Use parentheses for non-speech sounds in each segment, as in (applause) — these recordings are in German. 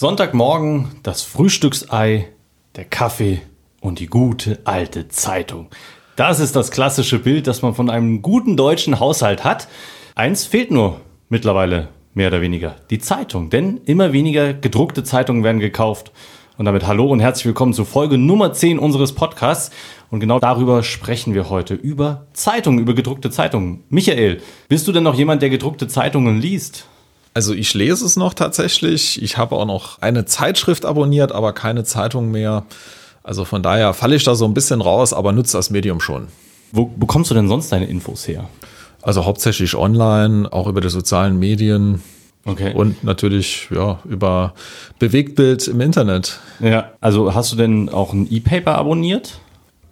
Sonntagmorgen das Frühstücksei, der Kaffee und die gute alte Zeitung. Das ist das klassische Bild, das man von einem guten deutschen Haushalt hat. Eins fehlt nur mittlerweile, mehr oder weniger, die Zeitung. Denn immer weniger gedruckte Zeitungen werden gekauft. Und damit hallo und herzlich willkommen zu Folge Nummer 10 unseres Podcasts. Und genau darüber sprechen wir heute, über Zeitungen, über gedruckte Zeitungen. Michael, bist du denn noch jemand, der gedruckte Zeitungen liest? Also ich lese es noch tatsächlich. Ich habe auch noch eine Zeitschrift abonniert, aber keine Zeitung mehr. Also von daher falle ich da so ein bisschen raus, aber nutze das Medium schon. Wo bekommst du denn sonst deine Infos her? Also hauptsächlich online, auch über die sozialen Medien. Okay. Und natürlich ja, über Bewegtbild im Internet. Ja, also hast du denn auch ein E-Paper abonniert?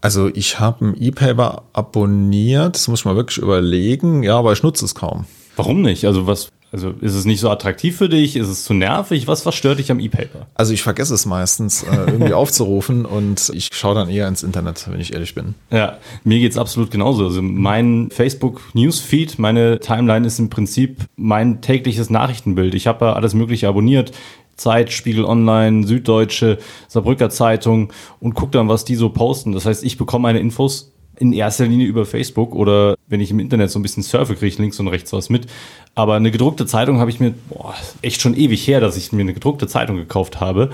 Also ich habe ein E-Paper abonniert, das muss ich mal wirklich überlegen, ja, aber ich nutze es kaum. Warum nicht? Also was, also ist es nicht so attraktiv für dich? Ist es zu nervig? Was, was stört dich am E-Paper? Also ich vergesse es meistens äh, irgendwie (laughs) aufzurufen und ich schaue dann eher ins Internet, wenn ich ehrlich bin. Ja, mir geht's absolut genauso. Also mein Facebook Newsfeed, meine Timeline ist im Prinzip mein tägliches Nachrichtenbild. Ich habe alles Mögliche abonniert. Zeit, Spiegel Online, Süddeutsche, Saarbrücker Zeitung und gucke dann, was die so posten. Das heißt, ich bekomme meine Infos in erster Linie über Facebook oder wenn ich im Internet so ein bisschen surfe, kriege ich links und rechts was mit. Aber eine gedruckte Zeitung habe ich mir, boah, echt schon ewig her, dass ich mir eine gedruckte Zeitung gekauft habe.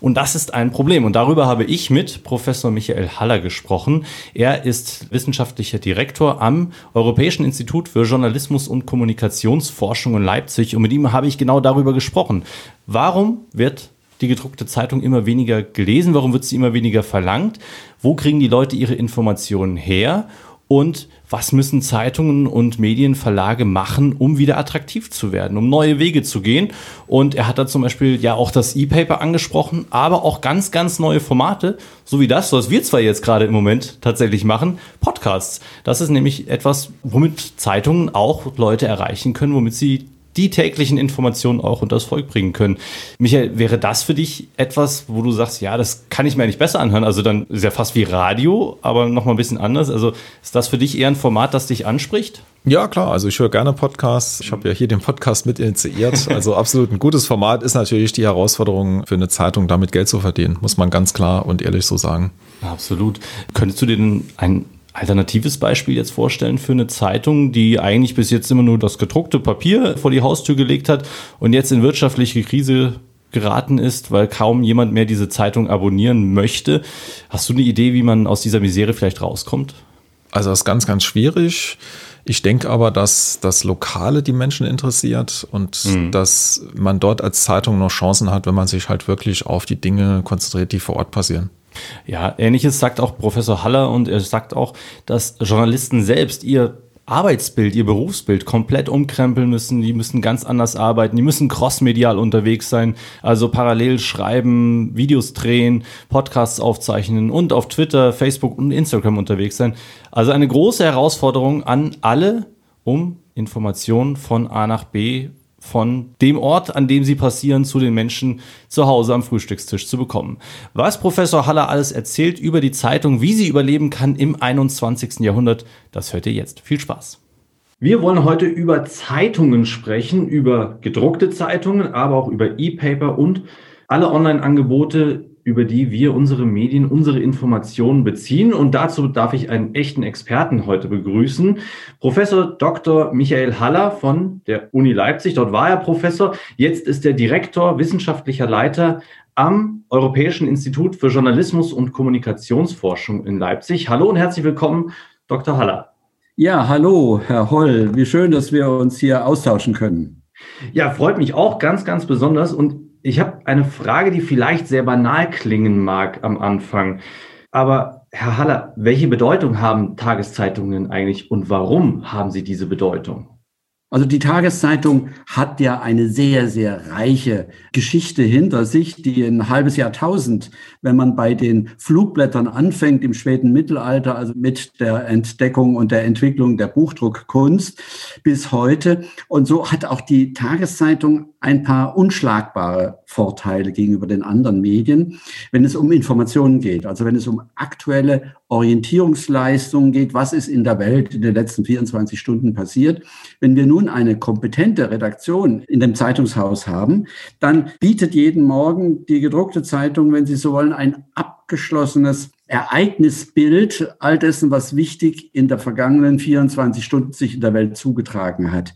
Und das ist ein Problem. Und darüber habe ich mit Professor Michael Haller gesprochen. Er ist wissenschaftlicher Direktor am Europäischen Institut für Journalismus und Kommunikationsforschung in Leipzig. Und mit ihm habe ich genau darüber gesprochen. Warum wird die gedruckte Zeitung immer weniger gelesen? Warum wird sie immer weniger verlangt? Wo kriegen die Leute ihre Informationen her? Und was müssen Zeitungen und Medienverlage machen, um wieder attraktiv zu werden, um neue Wege zu gehen? Und er hat da zum Beispiel ja auch das E-Paper angesprochen, aber auch ganz, ganz neue Formate, so wie das, was wir zwar jetzt gerade im Moment tatsächlich machen, Podcasts. Das ist nämlich etwas, womit Zeitungen auch Leute erreichen können, womit sie die täglichen Informationen auch unter das Volk bringen können. Michael, wäre das für dich etwas, wo du sagst, ja, das kann ich mir eigentlich besser anhören? Also dann ist ja fast wie Radio, aber nochmal ein bisschen anders. Also ist das für dich eher ein Format, das dich anspricht? Ja, klar. Also ich höre gerne Podcasts. Ich habe ja hier den Podcast mit initiiert. (laughs) Also absolut ein gutes Format ist natürlich die Herausforderung für eine Zeitung, damit Geld zu verdienen. Muss man ganz klar und ehrlich so sagen. Absolut. Könntest du dir denn ein alternatives Beispiel jetzt vorstellen für eine Zeitung, die eigentlich bis jetzt immer nur das gedruckte Papier vor die Haustür gelegt hat und jetzt in wirtschaftliche Krise geraten ist, weil kaum jemand mehr diese Zeitung abonnieren möchte. Hast du eine Idee, wie man aus dieser Misere vielleicht rauskommt? Also das ist ganz, ganz schwierig. Ich denke aber, dass das Lokale die Menschen interessiert und mhm. dass man dort als Zeitung noch Chancen hat, wenn man sich halt wirklich auf die Dinge konzentriert, die vor Ort passieren. Ja, ähnliches sagt auch Professor Haller und er sagt auch, dass Journalisten selbst ihr Arbeitsbild, ihr Berufsbild komplett umkrempeln müssen. Die müssen ganz anders arbeiten. Die müssen crossmedial unterwegs sein. Also parallel schreiben, Videos drehen, Podcasts aufzeichnen und auf Twitter, Facebook und Instagram unterwegs sein. Also eine große Herausforderung an alle, um Informationen von A nach B von dem Ort, an dem sie passieren, zu den Menschen zu Hause am Frühstückstisch zu bekommen. Was Professor Haller alles erzählt über die Zeitung, wie sie überleben kann im 21. Jahrhundert, das hört ihr jetzt. Viel Spaß. Wir wollen heute über Zeitungen sprechen, über gedruckte Zeitungen, aber auch über E-Paper und alle Online-Angebote, über die wir unsere Medien, unsere Informationen beziehen. Und dazu darf ich einen echten Experten heute begrüßen. Professor Dr. Michael Haller von der Uni Leipzig. Dort war er Professor. Jetzt ist er Direktor, wissenschaftlicher Leiter am Europäischen Institut für Journalismus und Kommunikationsforschung in Leipzig. Hallo und herzlich willkommen, Dr. Haller. Ja, hallo, Herr Holl. Wie schön, dass wir uns hier austauschen können. Ja, freut mich auch ganz, ganz besonders. Und ich habe eine Frage, die vielleicht sehr banal klingen mag am Anfang. Aber Herr Haller, welche Bedeutung haben Tageszeitungen eigentlich und warum haben sie diese Bedeutung? Also die Tageszeitung hat ja eine sehr, sehr reiche Geschichte hinter sich, die ein halbes Jahrtausend, wenn man bei den Flugblättern anfängt im späten Mittelalter, also mit der Entdeckung und der Entwicklung der Buchdruckkunst bis heute. Und so hat auch die Tageszeitung ein paar unschlagbare Vorteile gegenüber den anderen Medien, wenn es um Informationen geht. Also wenn es um aktuelle Orientierungsleistungen geht, was ist in der Welt in den letzten 24 Stunden passiert. Wenn wir nun eine kompetente Redaktion in dem Zeitungshaus haben, dann bietet jeden Morgen die gedruckte Zeitung, wenn Sie so wollen, ein abgeschlossenes Ereignisbild all dessen, was wichtig in der vergangenen 24 Stunden sich in der Welt zugetragen hat.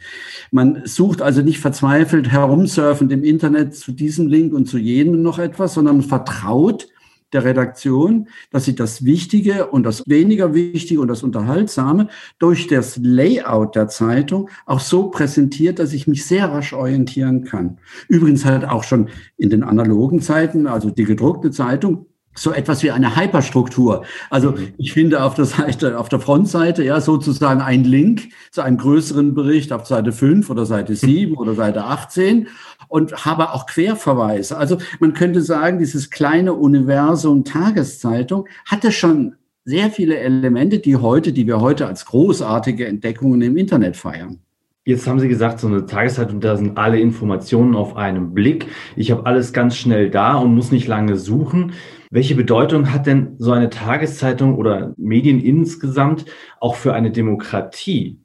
Man sucht also nicht verzweifelt herumsurfend im Internet zu diesem Link und zu jenem noch etwas, sondern man vertraut der Redaktion, dass sie das Wichtige und das weniger Wichtige und das Unterhaltsame durch das Layout der Zeitung auch so präsentiert, dass ich mich sehr rasch orientieren kann. Übrigens halt auch schon in den analogen Zeiten, also die gedruckte Zeitung, so etwas wie eine Hyperstruktur. Also mhm. ich finde auf der Seite, auf der Frontseite ja sozusagen ein Link zu einem größeren Bericht auf Seite 5 oder Seite 7 oder Seite 18 und habe auch Querverweise. Also man könnte sagen, dieses kleine Universum Tageszeitung hatte schon sehr viele Elemente, die heute, die wir heute als großartige Entdeckungen im Internet feiern. Jetzt haben Sie gesagt, so eine Tageszeitung, da sind alle Informationen auf einem Blick. Ich habe alles ganz schnell da und muss nicht lange suchen. Welche Bedeutung hat denn so eine Tageszeitung oder Medien insgesamt auch für eine Demokratie?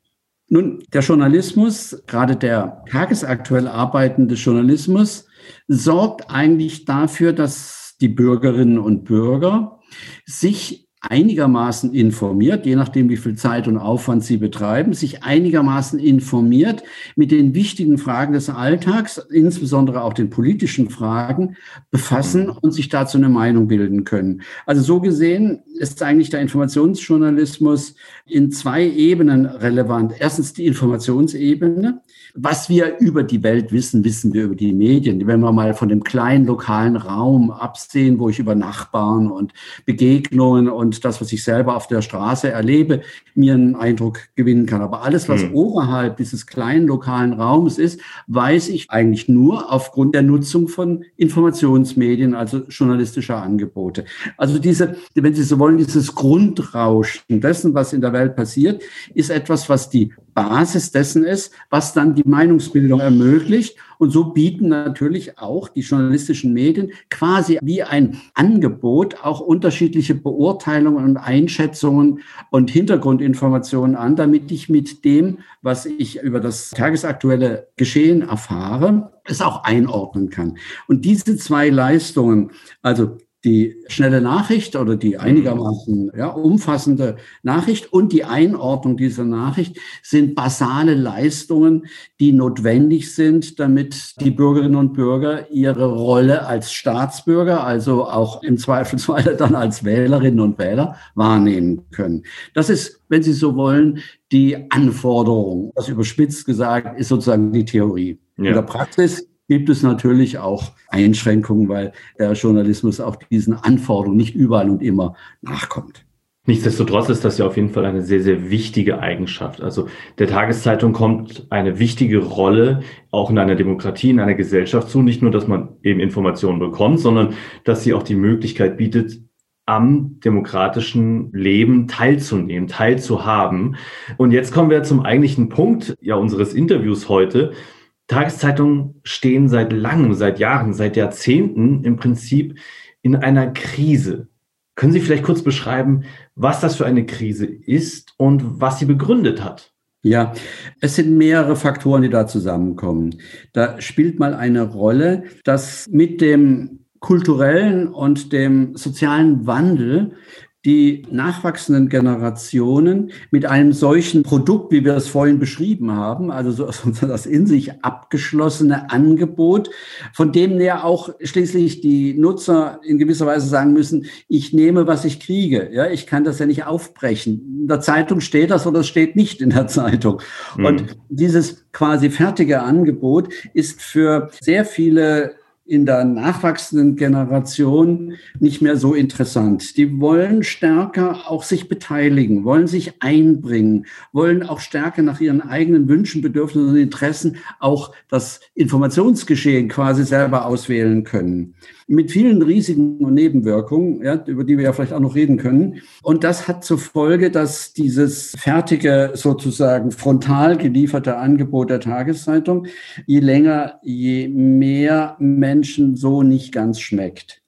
Nun, der Journalismus, gerade der tagesaktuell arbeitende Journalismus, sorgt eigentlich dafür, dass die Bürgerinnen und Bürger sich einigermaßen informiert, je nachdem, wie viel Zeit und Aufwand Sie betreiben, sich einigermaßen informiert mit den wichtigen Fragen des Alltags, insbesondere auch den politischen Fragen, befassen und sich dazu eine Meinung bilden können. Also so gesehen ist eigentlich der Informationsjournalismus in zwei Ebenen relevant. Erstens die Informationsebene. Was wir über die Welt wissen, wissen wir über die Medien. Wenn wir mal von dem kleinen lokalen Raum absehen, wo ich über Nachbarn und Begegnungen und das, was ich selber auf der Straße erlebe, mir einen Eindruck gewinnen kann. Aber alles, was mhm. oberhalb dieses kleinen lokalen Raums ist, weiß ich eigentlich nur aufgrund der Nutzung von Informationsmedien, also journalistischer Angebote. Also diese, wenn Sie so wollen, dieses Grundrauschen dessen, was in der Welt passiert, ist etwas, was die Basis dessen ist, was dann die Meinungsbildung ermöglicht. Und so bieten natürlich auch die journalistischen Medien quasi wie ein Angebot auch unterschiedliche Beurteilungen und Einschätzungen und Hintergrundinformationen an, damit ich mit dem, was ich über das tagesaktuelle Geschehen erfahre, es auch einordnen kann. Und diese zwei Leistungen, also die schnelle Nachricht oder die einigermaßen ja, umfassende Nachricht und die Einordnung dieser Nachricht sind basale Leistungen, die notwendig sind, damit die Bürgerinnen und Bürger ihre Rolle als Staatsbürger, also auch im Zweifelsfall (laughs) dann als Wählerinnen und Wähler wahrnehmen können. Das ist, wenn Sie so wollen, die Anforderung. Das überspitzt gesagt ist sozusagen die Theorie. Ja. In der Praxis gibt es natürlich auch Einschränkungen, weil der Journalismus auch diesen Anforderungen nicht überall und immer nachkommt. Nichtsdestotrotz ist das ja auf jeden Fall eine sehr, sehr wichtige Eigenschaft. Also der Tageszeitung kommt eine wichtige Rolle auch in einer Demokratie, in einer Gesellschaft zu. Nicht nur, dass man eben Informationen bekommt, sondern dass sie auch die Möglichkeit bietet, am demokratischen Leben teilzunehmen, teilzuhaben. Und jetzt kommen wir zum eigentlichen Punkt ja unseres Interviews heute. Tageszeitungen stehen seit langem, seit Jahren, seit Jahrzehnten im Prinzip in einer Krise. Können Sie vielleicht kurz beschreiben, was das für eine Krise ist und was sie begründet hat? Ja, es sind mehrere Faktoren, die da zusammenkommen. Da spielt mal eine Rolle, dass mit dem kulturellen und dem sozialen Wandel die nachwachsenden Generationen mit einem solchen Produkt, wie wir es vorhin beschrieben haben, also (laughs) so, das in sich abgeschlossene Angebot, von dem ja auch schließlich die Nutzer in gewisser Weise sagen müssen, ich nehme, was ich kriege. Ja, ich kann das ja nicht aufbrechen. In der Zeitung steht das oder es steht nicht in der Zeitung. Mhm. Und dieses quasi fertige Angebot ist für sehr viele in der nachwachsenden Generation nicht mehr so interessant. Die wollen stärker auch sich beteiligen, wollen sich einbringen, wollen auch stärker nach ihren eigenen Wünschen, Bedürfnissen und Interessen auch das Informationsgeschehen quasi selber auswählen können mit vielen Risiken und Nebenwirkungen, ja, über die wir ja vielleicht auch noch reden können. Und das hat zur Folge, dass dieses fertige, sozusagen frontal gelieferte Angebot der Tageszeitung je länger, je mehr Menschen so nicht ganz schmeckt.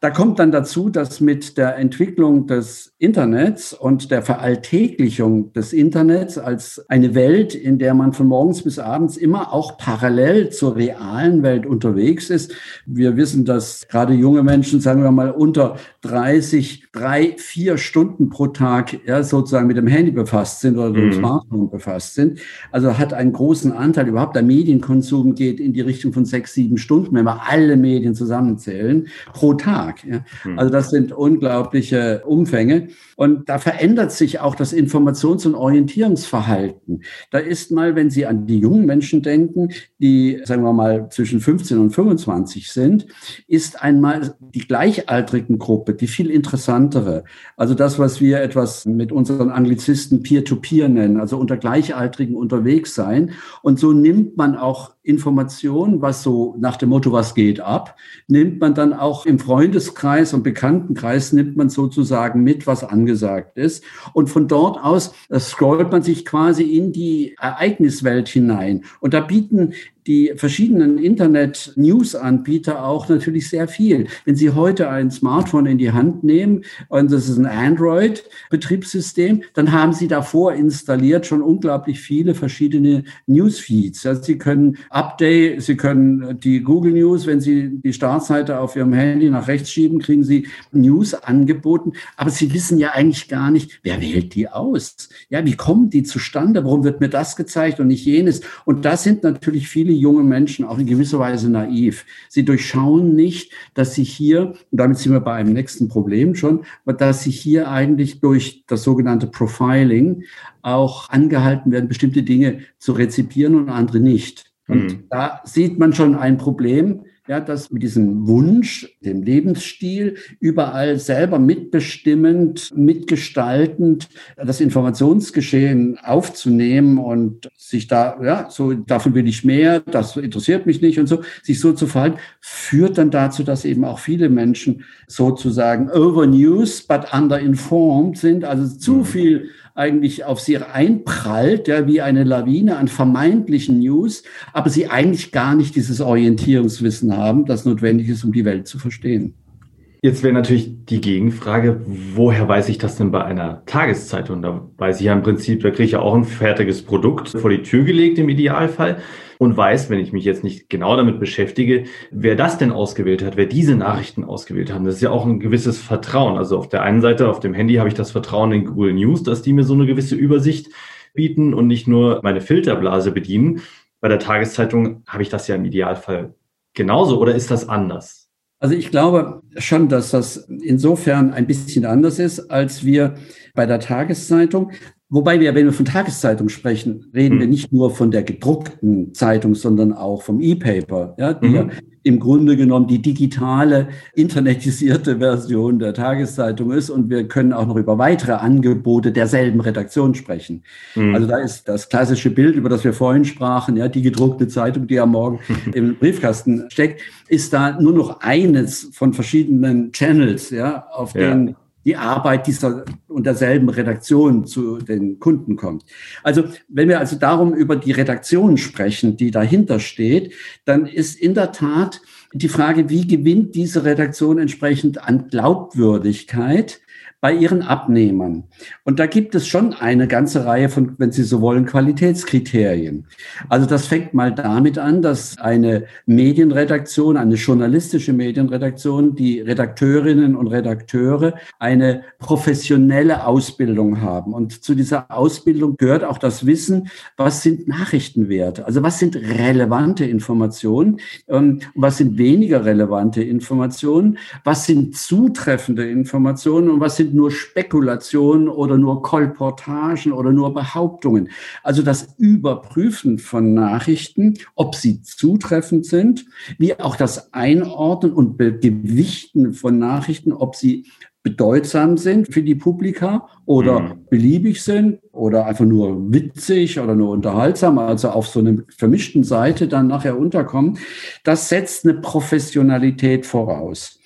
Da kommt dann dazu, dass mit der Entwicklung des Internets und der Veralltäglichung des Internets als eine Welt, in der man von morgens bis abends immer auch parallel zur realen Welt unterwegs ist. Wir wissen, dass gerade junge Menschen, sagen wir mal, unter 30, drei, vier Stunden pro Tag ja, sozusagen mit dem Handy befasst sind oder dem mhm. Smartphone befasst sind. Also hat einen großen Anteil überhaupt der Medienkonsum geht in die Richtung von sechs, sieben Stunden, wenn wir alle Medien zusammenzählen, pro Tag. Ja. Mhm. Also das sind unglaubliche Umfänge. Und da verändert sich auch das Informations- und Orientierungsverhalten. Da ist mal, wenn Sie an die jungen Menschen denken, die, sagen wir mal, zwischen 15 und 25 sind, ist einmal die gleichaltrigen Gruppe, die viel interessantere. Also das, was wir etwas mit unseren Anglizisten Peer-to-Peer -Peer nennen, also unter Gleichaltrigen unterwegs sein. Und so nimmt man auch Information, was so nach dem Motto, was geht ab, nimmt man dann auch im Freundeskreis und Bekanntenkreis, nimmt man sozusagen mit, was angesagt ist. Und von dort aus scrollt man sich quasi in die Ereigniswelt hinein. Und da bieten die verschiedenen Internet-News-Anbieter auch natürlich sehr viel. Wenn Sie heute ein Smartphone in die Hand nehmen und das ist ein Android-Betriebssystem, dann haben Sie davor installiert schon unglaublich viele verschiedene Newsfeeds. Also Sie können Update, Sie können die Google News, wenn Sie die Startseite auf Ihrem Handy nach rechts schieben, kriegen Sie News angeboten. Aber Sie wissen ja eigentlich gar nicht, wer wählt die aus? Ja, wie kommen die zustande? Warum wird mir das gezeigt und nicht jenes? Und das sind natürlich viele junge Menschen auch in gewisser Weise naiv. Sie durchschauen nicht, dass sie hier, und damit sind wir bei einem nächsten Problem schon, dass sie hier eigentlich durch das sogenannte Profiling auch angehalten werden, bestimmte Dinge zu rezipieren und andere nicht. Und mhm. da sieht man schon ein Problem, ja, dass mit diesem Wunsch, dem Lebensstil, überall selber mitbestimmend, mitgestaltend das Informationsgeschehen aufzunehmen und sich da, ja, so, davon will ich mehr, das interessiert mich nicht und so, sich so zu verhalten, führt dann dazu, dass eben auch viele Menschen sozusagen overnews, but underinformed sind, also zu mhm. viel eigentlich auf sie einprallt, ja, wie eine Lawine an vermeintlichen News, aber sie eigentlich gar nicht dieses Orientierungswissen haben, das notwendig ist, um die Welt zu verstehen. Jetzt wäre natürlich die Gegenfrage, woher weiß ich das denn bei einer Tageszeitung? Da weiß ich ja im Prinzip, da kriege ich ja auch ein fertiges Produkt vor die Tür gelegt im Idealfall und weiß, wenn ich mich jetzt nicht genau damit beschäftige, wer das denn ausgewählt hat, wer diese Nachrichten ausgewählt haben. Das ist ja auch ein gewisses Vertrauen. Also auf der einen Seite, auf dem Handy habe ich das Vertrauen in Google News, dass die mir so eine gewisse Übersicht bieten und nicht nur meine Filterblase bedienen. Bei der Tageszeitung habe ich das ja im Idealfall genauso oder ist das anders? Also ich glaube schon, dass das insofern ein bisschen anders ist, als wir bei der Tageszeitung Wobei wir, wenn wir von Tageszeitung sprechen, reden mhm. wir nicht nur von der gedruckten Zeitung, sondern auch vom E-Paper, ja, die mhm. ja im Grunde genommen die digitale, internetisierte Version der Tageszeitung ist. Und wir können auch noch über weitere Angebote derselben Redaktion sprechen. Mhm. Also da ist das klassische Bild, über das wir vorhin sprachen, ja, die gedruckte Zeitung, die am Morgen (laughs) im Briefkasten steckt, ist da nur noch eines von verschiedenen Channels, ja, auf ja. denen die Arbeit dieser und derselben Redaktion zu den Kunden kommt. Also wenn wir also darum über die Redaktion sprechen, die dahinter steht, dann ist in der Tat die Frage, wie gewinnt diese Redaktion entsprechend an Glaubwürdigkeit bei ihren Abnehmern. Und da gibt es schon eine ganze Reihe von, wenn Sie so wollen, Qualitätskriterien. Also das fängt mal damit an, dass eine Medienredaktion, eine journalistische Medienredaktion, die Redakteurinnen und Redakteure eine professionelle Ausbildung haben. Und zu dieser Ausbildung gehört auch das Wissen, was sind Nachrichtenwerte? Also was sind relevante Informationen? Ähm, was sind weniger relevante Informationen? Was sind zutreffende Informationen? Und was sind nur Spekulationen oder nur Kolportagen oder nur Behauptungen. Also das Überprüfen von Nachrichten, ob sie zutreffend sind, wie auch das Einordnen und Gewichten von Nachrichten, ob sie bedeutsam sind für die Publika oder mhm. beliebig sind oder einfach nur witzig oder nur unterhaltsam, also auf so einer vermischten Seite dann nachher unterkommen. Das setzt eine Professionalität voraus.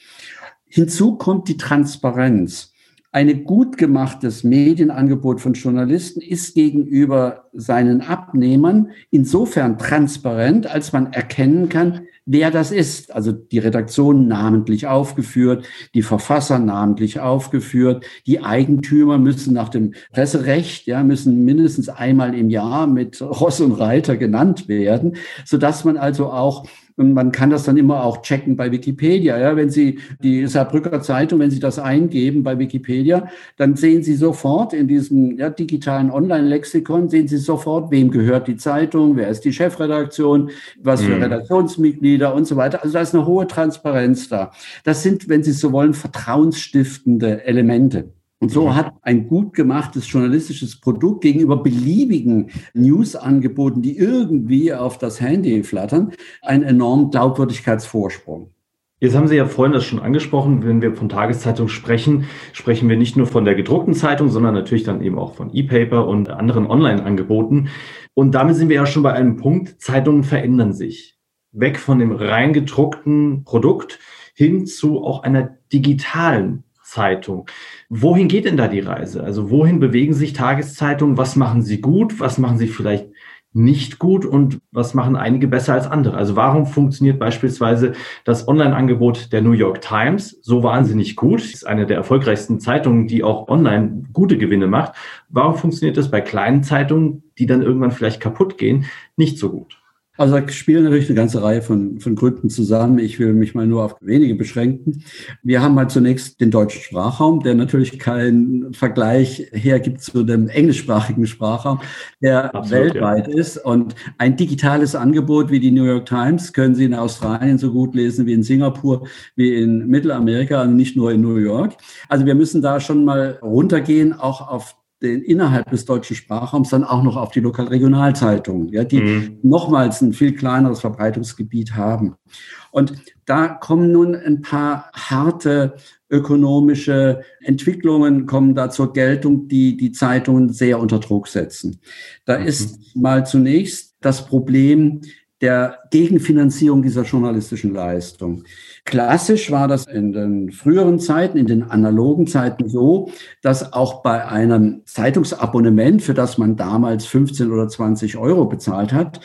Hinzu kommt die Transparenz. Ein gut gemachtes Medienangebot von Journalisten ist gegenüber seinen Abnehmern insofern transparent, als man erkennen kann, wer das ist. Also die Redaktion namentlich aufgeführt, die Verfasser namentlich aufgeführt, die Eigentümer müssen nach dem Presserecht, ja, müssen mindestens einmal im Jahr mit Ross und Reiter genannt werden, so dass man also auch und man kann das dann immer auch checken bei Wikipedia. Ja, wenn Sie die Saarbrücker Zeitung, wenn Sie das eingeben bei Wikipedia, dann sehen Sie sofort in diesem ja, digitalen Online-Lexikon, sehen Sie sofort, wem gehört die Zeitung, wer ist die Chefredaktion, was für mhm. Redaktionsmitglieder und so weiter. Also da ist eine hohe Transparenz da. Das sind, wenn Sie so wollen, vertrauensstiftende Elemente. Und so mhm. hat ein gut gemachtes journalistisches Produkt gegenüber beliebigen Newsangeboten, die irgendwie auf das Handy flattern, einen enormen Glaubwürdigkeitsvorsprung. Jetzt haben Sie ja vorhin das schon angesprochen, wenn wir von Tageszeitung sprechen, sprechen wir nicht nur von der gedruckten Zeitung, sondern natürlich dann eben auch von E-Paper und anderen Online-Angeboten. Und damit sind wir ja schon bei einem Punkt, Zeitungen verändern sich. Weg von dem rein gedruckten Produkt hin zu auch einer digitalen Zeitung. Wohin geht denn da die Reise? Also wohin bewegen sich Tageszeitungen? Was machen sie gut? Was machen sie vielleicht nicht gut und was machen einige besser als andere? Also warum funktioniert beispielsweise das Online-Angebot der New York Times so wahnsinnig gut? Das ist eine der erfolgreichsten Zeitungen, die auch online gute Gewinne macht. Warum funktioniert das bei kleinen Zeitungen, die dann irgendwann vielleicht kaputt gehen, nicht so gut? Also da spielen natürlich eine ganze Reihe von, von Gründen zusammen. Ich will mich mal nur auf wenige beschränken. Wir haben mal zunächst den deutschen Sprachraum, der natürlich keinen Vergleich hergibt zu dem englischsprachigen Sprachraum, der Absolut, weltweit ja. ist. Und ein digitales Angebot wie die New York Times können Sie in Australien so gut lesen wie in Singapur, wie in Mittelamerika, also nicht nur in New York. Also wir müssen da schon mal runtergehen, auch auf den innerhalb des deutschen Sprachraums dann auch noch auf die Lokal-Regionalzeitungen, ja, die mhm. nochmals ein viel kleineres Verbreitungsgebiet haben. Und da kommen nun ein paar harte ökonomische Entwicklungen kommen da zur Geltung, die die Zeitungen sehr unter Druck setzen. Da mhm. ist mal zunächst das Problem der Gegenfinanzierung dieser journalistischen Leistung. Klassisch war das in den früheren Zeiten, in den analogen Zeiten so, dass auch bei einem Zeitungsabonnement, für das man damals 15 oder 20 Euro bezahlt hat,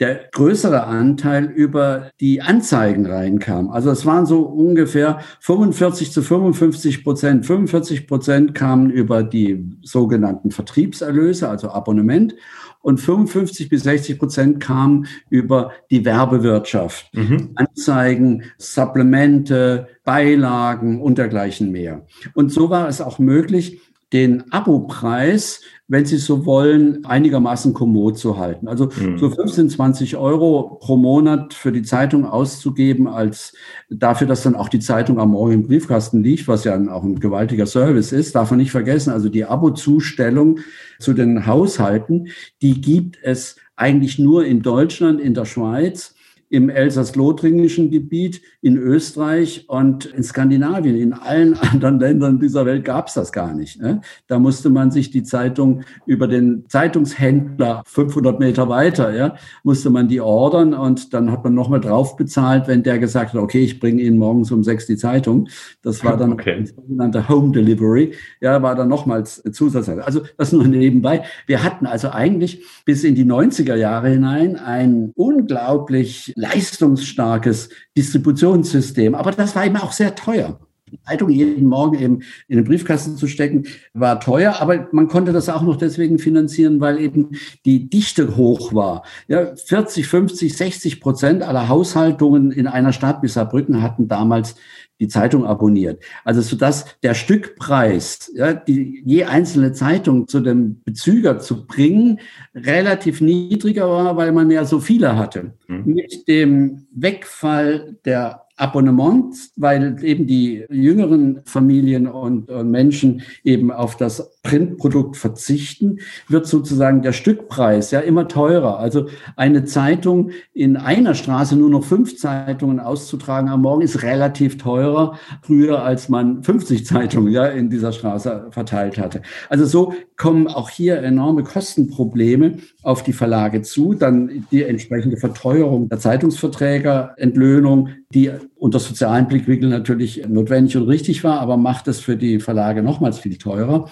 der größere Anteil über die Anzeigen reinkam. Also es waren so ungefähr 45 zu 55 Prozent. 45 Prozent kamen über die sogenannten Vertriebserlöse, also Abonnement und 55 bis 60 Prozent kamen über die Werbewirtschaft. Mhm. Anzeigen, Supplemente, Beilagen und dergleichen mehr. Und so war es auch möglich, den Abopreis wenn Sie so wollen, einigermaßen kommod zu halten. Also mhm. so 15, 20 Euro pro Monat für die Zeitung auszugeben, als dafür, dass dann auch die Zeitung am Morgen im Briefkasten liegt, was ja auch ein gewaltiger Service ist, darf man nicht vergessen. Also die Abo-Zustellung zu den Haushalten, die gibt es eigentlich nur in Deutschland, in der Schweiz im elsass-lothringischen Gebiet, in Österreich und in Skandinavien. In allen (laughs) anderen Ländern dieser Welt gab es das gar nicht. Ne? Da musste man sich die Zeitung über den Zeitungshändler 500 Meter weiter, ja, musste man die ordern und dann hat man nochmal drauf bezahlt, wenn der gesagt hat, okay, ich bringe Ihnen morgens um sechs die Zeitung. Das war dann okay. sogenannte Home Delivery. Ja, war dann nochmals Zusatz. Also das nur nebenbei. Wir hatten also eigentlich bis in die 90er Jahre hinein ein unglaublich leistungsstarkes Distributionssystem. Aber das war eben auch sehr teuer. Die Zeitung jeden Morgen eben in den Briefkasten zu stecken, war teuer, aber man konnte das auch noch deswegen finanzieren, weil eben die Dichte hoch war. Ja, 40, 50, 60 Prozent aller Haushaltungen in einer Stadt wie Saarbrücken hatten damals die Zeitung abonniert. Also so dass der Stückpreis, ja, die je einzelne Zeitung zu dem Bezüger zu bringen, relativ niedriger war, weil man ja so viele hatte. Mhm. Mit dem Wegfall der Abonnement, weil eben die jüngeren Familien und, und Menschen eben auf das Printprodukt verzichten, wird sozusagen der Stückpreis ja immer teurer. Also eine Zeitung in einer Straße nur noch fünf Zeitungen auszutragen am Morgen ist relativ teurer früher, als man 50 Zeitungen ja in dieser Straße verteilt hatte. Also so kommen auch hier enorme Kostenprobleme auf die Verlage zu. Dann die entsprechende Verteuerung der Zeitungsverträger, Entlöhnung, die unter sozialen Blickwinkel natürlich notwendig und richtig war, aber macht es für die Verlage nochmals viel teurer.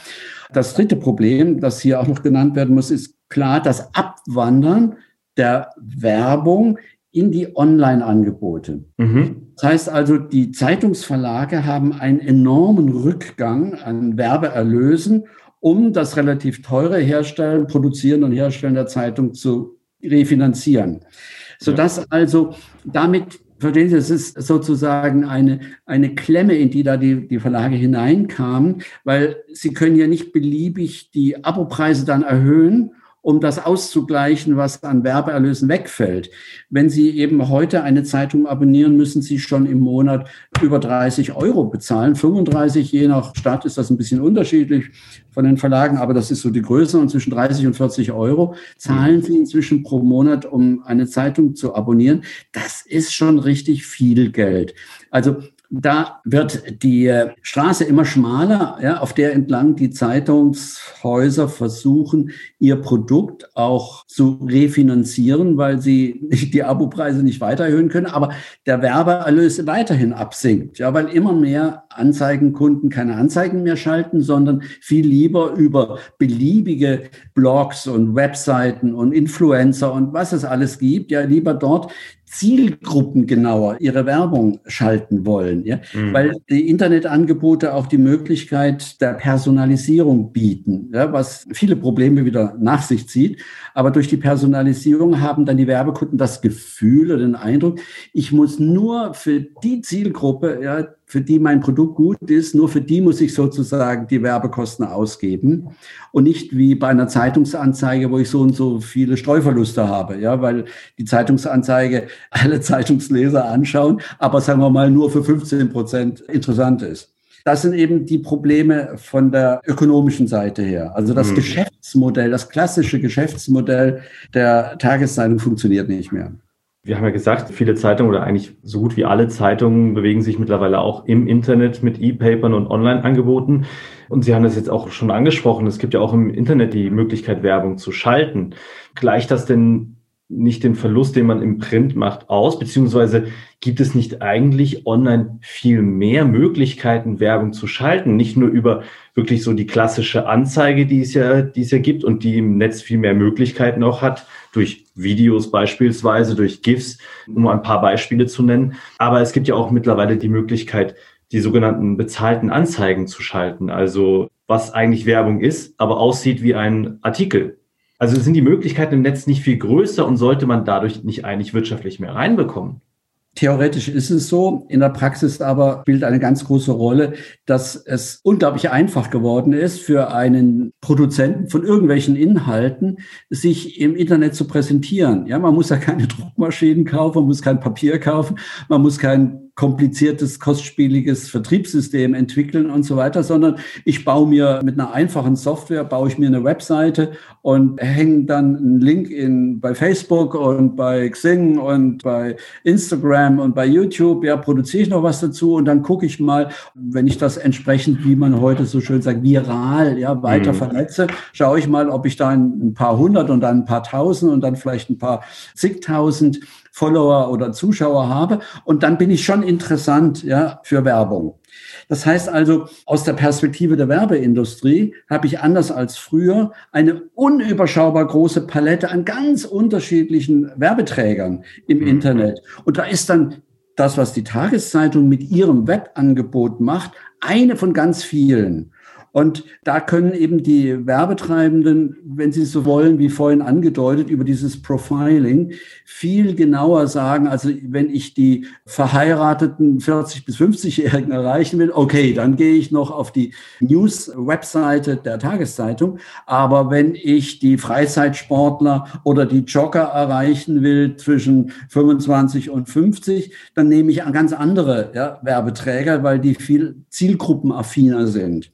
Das dritte Problem, das hier auch noch genannt werden muss, ist klar das Abwandern der Werbung in die Online-Angebote. Mhm. Das heißt also, die Zeitungsverlage haben einen enormen Rückgang an Werbeerlösen, um das relativ teure Herstellen, Produzieren und Herstellen der Zeitung zu refinanzieren. Sodass ja. also damit Verstehen Sie, es ist sozusagen eine, eine Klemme, in die da die, die Verlage hineinkamen, weil sie können ja nicht beliebig die Abopreise dann erhöhen um das auszugleichen, was an Werbeerlösen wegfällt. Wenn Sie eben heute eine Zeitung abonnieren, müssen Sie schon im Monat über 30 Euro bezahlen. 35, je nach Stadt ist das ein bisschen unterschiedlich von den Verlagen, aber das ist so die Größe und zwischen 30 und 40 Euro zahlen Sie inzwischen pro Monat, um eine Zeitung zu abonnieren. Das ist schon richtig viel Geld. Also da wird die Straße immer schmaler, ja, auf der entlang die Zeitungshäuser versuchen, ihr Produkt auch zu refinanzieren, weil sie die Abopreise nicht weiter erhöhen können, aber der Werbeerlös weiterhin absinkt, ja, weil immer mehr Anzeigenkunden keine Anzeigen mehr schalten, sondern viel lieber über beliebige Blogs und Webseiten und Influencer und was es alles gibt, ja, lieber dort zielgruppengenauer ihre Werbung schalten wollen, ja? Mhm. weil die Internetangebote auch die Möglichkeit der Personalisierung bieten, ja? was viele Probleme wieder nach sich zieht. Aber durch die Personalisierung haben dann die Werbekunden das Gefühl oder den Eindruck, ich muss nur für die Zielgruppe ja, für die mein Produkt gut ist, nur für die muss ich sozusagen die Werbekosten ausgeben und nicht wie bei einer Zeitungsanzeige, wo ich so und so viele Streuverluste habe, ja, weil die Zeitungsanzeige (laughs) alle Zeitungsleser anschauen, aber sagen wir mal nur für 15 Prozent interessant ist. Das sind eben die Probleme von der ökonomischen Seite her. Also das mhm. Geschäftsmodell, das klassische Geschäftsmodell der Tageszeitung funktioniert nicht mehr wir haben ja gesagt, viele Zeitungen oder eigentlich so gut wie alle Zeitungen bewegen sich mittlerweile auch im Internet mit E-Papern und Online-Angeboten. Und Sie haben das jetzt auch schon angesprochen. Es gibt ja auch im Internet die Möglichkeit, Werbung zu schalten. Gleicht das denn nicht den Verlust, den man im Print macht, aus? Beziehungsweise gibt es nicht eigentlich online viel mehr Möglichkeiten, Werbung zu schalten? Nicht nur über wirklich so die klassische Anzeige, die es ja, die es ja gibt und die im Netz viel mehr Möglichkeiten auch hat, durch Videos beispielsweise, durch GIFs, um ein paar Beispiele zu nennen. Aber es gibt ja auch mittlerweile die Möglichkeit, die sogenannten bezahlten Anzeigen zu schalten. Also was eigentlich Werbung ist, aber aussieht wie ein Artikel. Also sind die Möglichkeiten im Netz nicht viel größer und sollte man dadurch nicht eigentlich wirtschaftlich mehr reinbekommen? Theoretisch ist es so, in der Praxis aber spielt eine ganz große Rolle, dass es unglaublich einfach geworden ist für einen Produzenten von irgendwelchen Inhalten, sich im Internet zu präsentieren. Ja, man muss ja keine (laughs) Druckmaschinen kaufen, man muss kein Papier kaufen, man muss kein kompliziertes, kostspieliges Vertriebssystem entwickeln und so weiter, sondern ich baue mir mit einer einfachen Software, baue ich mir eine Webseite und hänge dann einen Link in, bei Facebook und bei Xing und bei Instagram und bei YouTube, ja, produziere ich noch was dazu und dann gucke ich mal, wenn ich das entsprechend, wie man heute so schön sagt, viral, ja, weiter mhm. vernetze, schaue ich mal, ob ich da ein paar hundert und dann ein paar tausend und dann vielleicht ein paar zigtausend Follower oder Zuschauer habe. Und dann bin ich schon interessant ja, für Werbung. Das heißt also, aus der Perspektive der Werbeindustrie habe ich anders als früher eine unüberschaubar große Palette an ganz unterschiedlichen Werbeträgern im mhm. Internet. Und da ist dann das, was die Tageszeitung mit ihrem Webangebot macht, eine von ganz vielen. Und da können eben die Werbetreibenden, wenn sie so wollen, wie vorhin angedeutet, über dieses Profiling viel genauer sagen. Also wenn ich die verheirateten 40 bis 50-Jährigen erreichen will, okay, dann gehe ich noch auf die News-Webseite der Tageszeitung. Aber wenn ich die Freizeitsportler oder die Jogger erreichen will zwischen 25 und 50, dann nehme ich ganz andere ja, Werbeträger, weil die viel zielgruppenaffiner sind.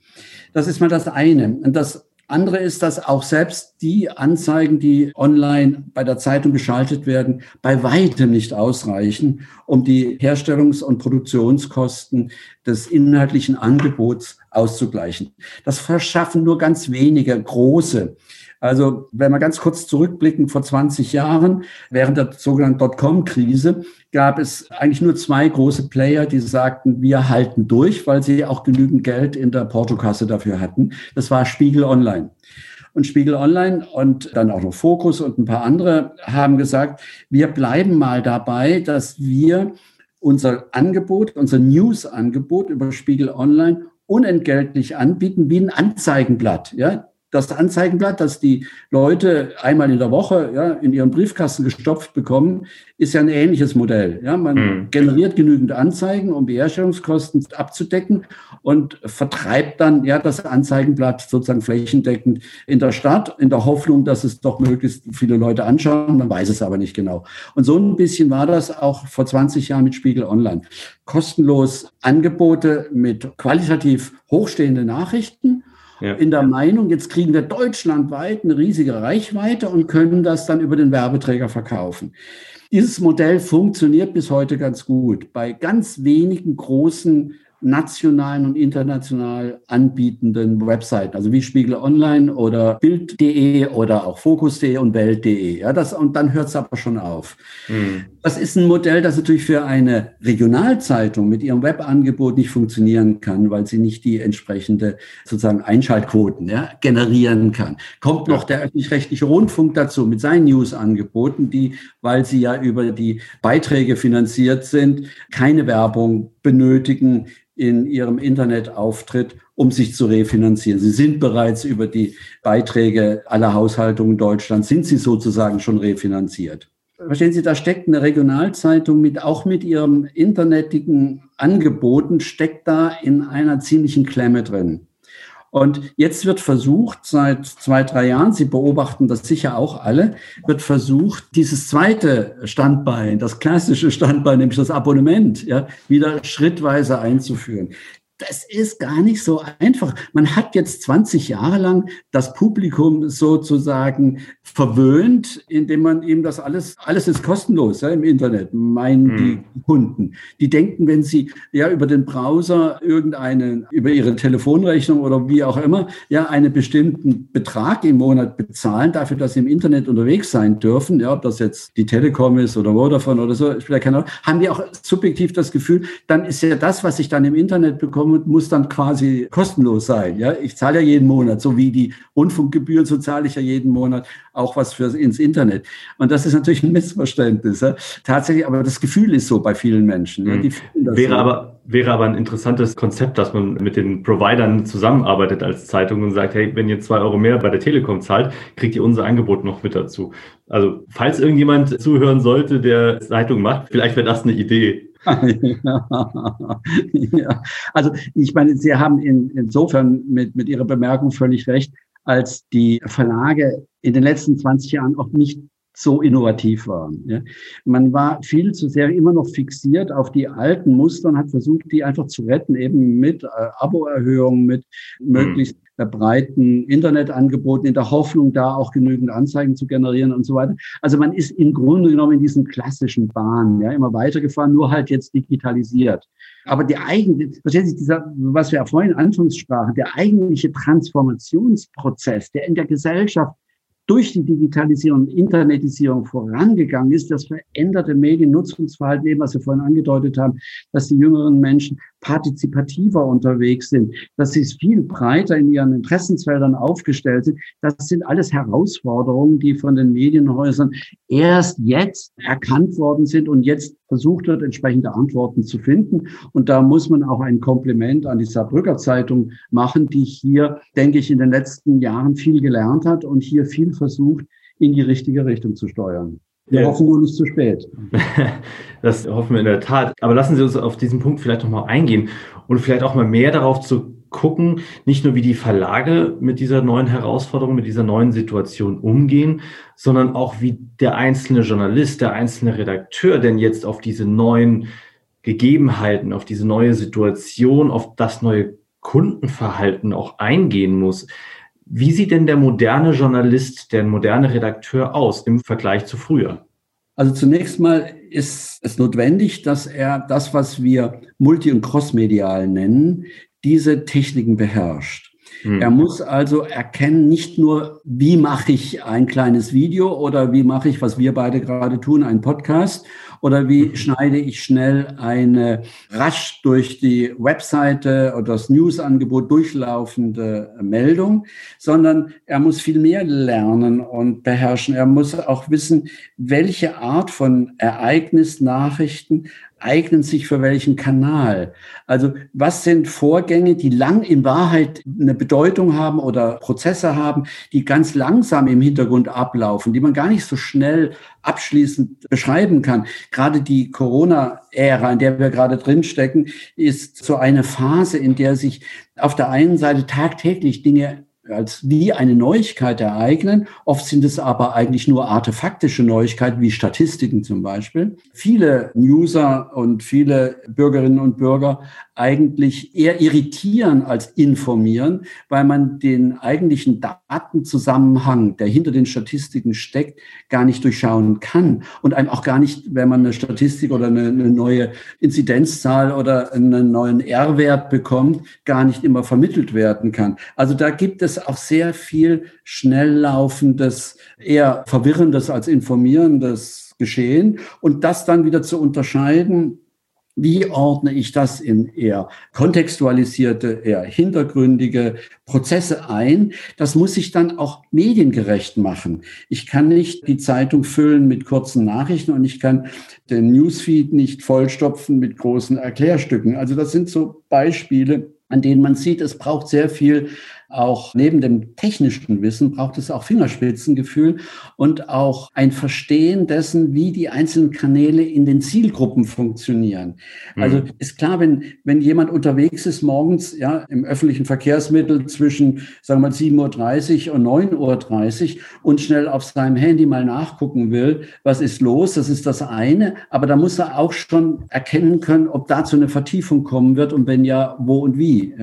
Das ist mal das eine. Und das andere ist, dass auch selbst die Anzeigen, die online bei der Zeitung geschaltet werden, bei weitem nicht ausreichen, um die Herstellungs- und Produktionskosten des inhaltlichen Angebots auszugleichen. Das verschaffen nur ganz wenige große also wenn wir ganz kurz zurückblicken, vor 20 Jahren, während der sogenannten Dotcom-Krise, gab es eigentlich nur zwei große Player, die sagten, wir halten durch, weil sie auch genügend Geld in der Portokasse dafür hatten. Das war Spiegel Online. Und Spiegel Online und dann auch noch Focus und ein paar andere haben gesagt, wir bleiben mal dabei, dass wir unser Angebot, unser News-Angebot über Spiegel Online unentgeltlich anbieten wie ein Anzeigenblatt. Ja, das Anzeigenblatt, das die Leute einmal in der Woche ja, in ihren Briefkasten gestopft bekommen, ist ja ein ähnliches Modell. Ja, man mhm. generiert genügend Anzeigen, um die Herstellungskosten abzudecken und vertreibt dann ja das Anzeigenblatt sozusagen flächendeckend in der Stadt, in der Hoffnung, dass es doch möglichst viele Leute anschauen. Man weiß es aber nicht genau. Und so ein bisschen war das auch vor 20 Jahren mit Spiegel Online. Kostenlos Angebote mit qualitativ hochstehenden Nachrichten ja. in der Meinung, jetzt kriegen wir deutschlandweit eine riesige Reichweite und können das dann über den Werbeträger verkaufen. Dieses Modell funktioniert bis heute ganz gut. Bei ganz wenigen großen nationalen und international anbietenden Webseiten, also wie Spiegel Online oder Bild.de oder auch Fokus.de und Welt.de. Ja, das, und dann hört es aber schon auf. Mhm. Das ist ein Modell, das natürlich für eine Regionalzeitung mit ihrem Webangebot nicht funktionieren kann, weil sie nicht die entsprechende sozusagen Einschaltquoten ja, generieren kann. Kommt noch der öffentlich-rechtliche Rundfunk dazu mit seinen News-Angeboten, die, weil sie ja über die Beiträge finanziert sind, keine Werbung benötigen, in ihrem Internetauftritt, um sich zu refinanzieren. Sie sind bereits über die Beiträge aller Haushaltungen Deutschlands, sind sie sozusagen schon refinanziert. Verstehen Sie, da steckt eine Regionalzeitung mit, auch mit ihrem internetigen Angeboten, steckt da in einer ziemlichen Klemme drin. Und jetzt wird versucht, seit zwei, drei Jahren, Sie beobachten das sicher auch alle, wird versucht, dieses zweite Standbein, das klassische Standbein, nämlich das Abonnement, ja, wieder schrittweise einzuführen das ist gar nicht so einfach. Man hat jetzt 20 Jahre lang das Publikum sozusagen verwöhnt, indem man eben das alles, alles ist kostenlos ja, im Internet, meinen mhm. die Kunden. Die denken, wenn sie ja über den Browser irgendeinen, über ihre Telefonrechnung oder wie auch immer, ja, einen bestimmten Betrag im Monat bezahlen, dafür, dass sie im Internet unterwegs sein dürfen, ja, ob das jetzt die Telekom ist oder Vodafone oder so, spielt ja keine Rolle, haben die auch subjektiv das Gefühl, dann ist ja das, was ich dann im Internet bekomme, muss dann quasi kostenlos sein. Ja, ich zahle ja jeden Monat, so wie die Rundfunkgebühren, so zahle ich ja jeden Monat auch was für ins Internet. Und das ist natürlich ein Missverständnis. Ja? Tatsächlich, aber das Gefühl ist so bei vielen Menschen. Ja? Mhm. wäre so. aber wäre aber ein interessantes Konzept, dass man mit den Providern zusammenarbeitet als Zeitung und sagt, hey, wenn ihr zwei Euro mehr bei der Telekom zahlt, kriegt ihr unser Angebot noch mit dazu. Also falls irgendjemand zuhören sollte, der Zeitung macht, vielleicht wäre das eine Idee. (laughs) ja. Also ich meine, Sie haben in, insofern mit, mit Ihrer Bemerkung völlig recht, als die Verlage in den letzten 20 Jahren auch nicht so innovativ waren. Ja. Man war viel zu sehr immer noch fixiert auf die alten Muster und hat versucht, die einfach zu retten, eben mit äh, Aboerhöhungen, mit mhm. möglichst breiten Internetangeboten in der Hoffnung, da auch genügend Anzeigen zu generieren und so weiter. Also man ist im Grunde genommen in diesen klassischen Bahnen ja immer weitergefahren, nur halt jetzt digitalisiert. Aber die eigentliche, verstehen Sie, dieser, was wir ja vorhin anfangs sprachen, der eigentliche Transformationsprozess, der in der Gesellschaft durch die Digitalisierung und Internetisierung vorangegangen ist, das veränderte Mediennutzungsverhalten, eben was wir vorhin angedeutet haben, dass die jüngeren Menschen partizipativer unterwegs sind, dass sie viel breiter in ihren Interessensfeldern aufgestellt sind. Das sind alles Herausforderungen, die von den Medienhäusern erst jetzt erkannt worden sind und jetzt versucht wird, entsprechende Antworten zu finden. Und da muss man auch ein Kompliment an die Saarbrücker Zeitung machen, die hier, denke ich, in den letzten Jahren viel gelernt hat und hier viel versucht, in die richtige Richtung zu steuern. Wir ja. hoffen nur nicht zu spät. (laughs) Das hoffen wir in der Tat. Aber lassen Sie uns auf diesen Punkt vielleicht nochmal eingehen und vielleicht auch mal mehr darauf zu gucken, nicht nur wie die Verlage mit dieser neuen Herausforderung, mit dieser neuen Situation umgehen, sondern auch wie der einzelne Journalist, der einzelne Redakteur denn jetzt auf diese neuen Gegebenheiten, auf diese neue Situation, auf das neue Kundenverhalten auch eingehen muss. Wie sieht denn der moderne Journalist, der moderne Redakteur aus im Vergleich zu früher? Also zunächst mal ist es notwendig, dass er das, was wir multi- und crossmedial nennen, diese Techniken beherrscht. Mhm. Er muss also erkennen, nicht nur, wie mache ich ein kleines Video oder wie mache ich, was wir beide gerade tun, einen Podcast oder wie mhm. schneide ich schnell eine rasch durch die Webseite oder das Newsangebot durchlaufende Meldung, sondern er muss viel mehr lernen und beherrschen. Er muss auch wissen, welche Art von Ereignisnachrichten eignen sich für welchen Kanal? Also was sind Vorgänge, die lang in Wahrheit eine Bedeutung haben oder Prozesse haben, die ganz langsam im Hintergrund ablaufen, die man gar nicht so schnell abschließend beschreiben kann. Gerade die Corona-Ära, in der wir gerade drinstecken, ist so eine Phase, in der sich auf der einen Seite tagtäglich Dinge als wie eine Neuigkeit ereignen. Oft sind es aber eigentlich nur artefaktische Neuigkeiten, wie Statistiken zum Beispiel. Viele User und viele Bürgerinnen und Bürger eigentlich eher irritieren als informieren, weil man den eigentlichen Datenzusammenhang, der hinter den Statistiken steckt, gar nicht durchschauen kann und einem auch gar nicht, wenn man eine Statistik oder eine, eine neue Inzidenzzahl oder einen neuen R-Wert bekommt, gar nicht immer vermittelt werden kann. Also da gibt es auch sehr viel schnell laufendes, eher verwirrendes als informierendes Geschehen und das dann wieder zu unterscheiden, wie ordne ich das in eher kontextualisierte, eher hintergründige Prozesse ein? Das muss ich dann auch mediengerecht machen. Ich kann nicht die Zeitung füllen mit kurzen Nachrichten und ich kann den Newsfeed nicht vollstopfen mit großen Erklärstücken. Also das sind so Beispiele, an denen man sieht, es braucht sehr viel auch neben dem technischen Wissen braucht es auch Fingerspitzengefühl und auch ein Verstehen dessen, wie die einzelnen Kanäle in den Zielgruppen funktionieren. Mhm. Also ist klar, wenn, wenn jemand unterwegs ist morgens, ja, im öffentlichen Verkehrsmittel zwischen, sagen wir mal, 7.30 Uhr und 9.30 Uhr und schnell auf seinem Handy mal nachgucken will, was ist los, das ist das eine. Aber da muss er auch schon erkennen können, ob dazu eine Vertiefung kommen wird und wenn ja, wo und wie.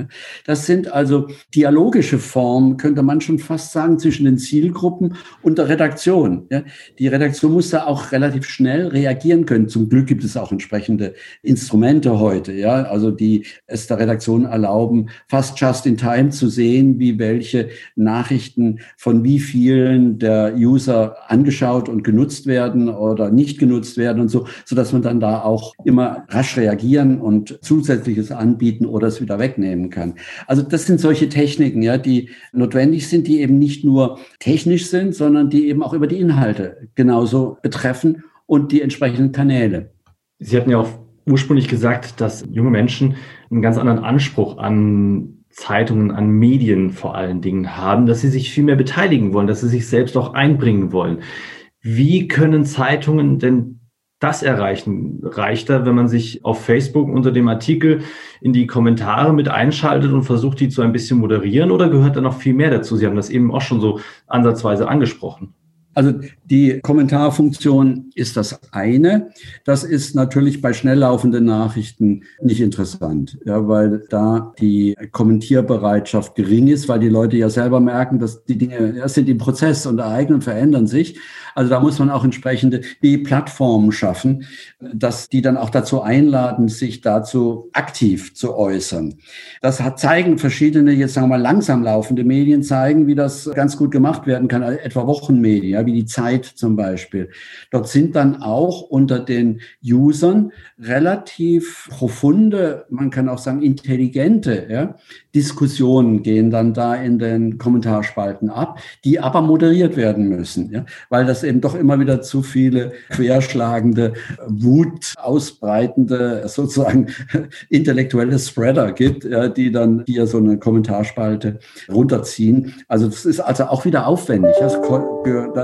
Das sind also Dialoge, dialogische Form, könnte man schon fast sagen, zwischen den Zielgruppen und der Redaktion. Ja, die Redaktion muss da auch relativ schnell reagieren können. Zum Glück gibt es auch entsprechende Instrumente heute, ja, also die es der Redaktion erlauben, fast just in time zu sehen, wie welche Nachrichten von wie vielen der User angeschaut und genutzt werden oder nicht genutzt werden und so, so dass man dann da auch immer rasch reagieren und zusätzliches anbieten oder es wieder wegnehmen kann. Also das sind solche Techniken, ja, ja, die notwendig sind, die eben nicht nur technisch sind, sondern die eben auch über die Inhalte genauso betreffen und die entsprechenden Kanäle. Sie hatten ja auch ursprünglich gesagt, dass junge Menschen einen ganz anderen Anspruch an Zeitungen, an Medien vor allen Dingen haben, dass sie sich viel mehr beteiligen wollen, dass sie sich selbst auch einbringen wollen. Wie können Zeitungen denn das erreichen? Reicht da, wenn man sich auf Facebook unter dem Artikel in die Kommentare mit einschaltet und versucht, die zu ein bisschen moderieren oder gehört da noch viel mehr dazu? Sie haben das eben auch schon so ansatzweise angesprochen. Also die Kommentarfunktion ist das eine. Das ist natürlich bei schnell laufenden Nachrichten nicht interessant, ja, weil da die Kommentierbereitschaft gering ist, weil die Leute ja selber merken, dass die Dinge ja, sind im Prozess und ereignen und verändern sich. Also da muss man auch entsprechende die Plattformen schaffen, dass die dann auch dazu einladen, sich dazu aktiv zu äußern. Das hat, zeigen verschiedene, jetzt sagen wir mal langsam laufende Medien, zeigen, wie das ganz gut gemacht werden kann, etwa Wochenmedien wie die Zeit zum Beispiel. Dort sind dann auch unter den Usern relativ profunde, man kann auch sagen intelligente ja, Diskussionen gehen dann da in den Kommentarspalten ab, die aber moderiert werden müssen, ja, weil das eben doch immer wieder zu viele querschlagende, Wut ausbreitende, sozusagen (laughs) intellektuelle Spreader gibt, ja, die dann hier so eine Kommentarspalte runterziehen. Also das ist also auch wieder aufwendig. Das,